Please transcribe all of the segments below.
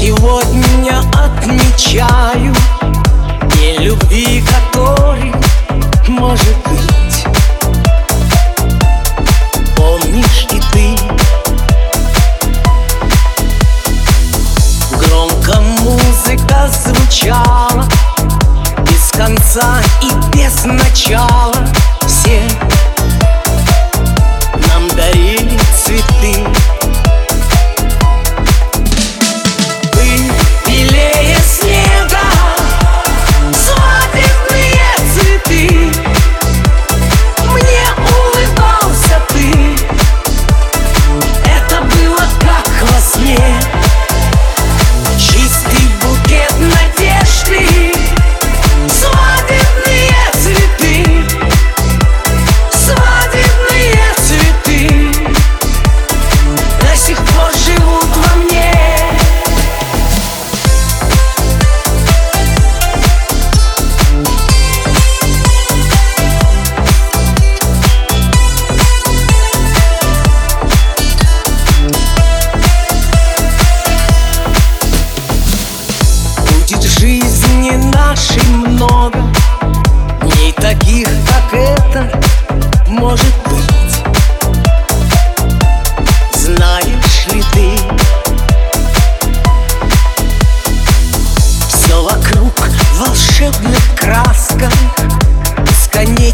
Сегодня отмечаю День любви, который может быть. Помнишь и ты? Громко музыка звучала Без конца и без начала. Все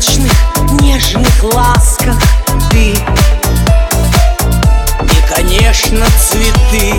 нежных, нежных ласках ты. И, конечно, цветы.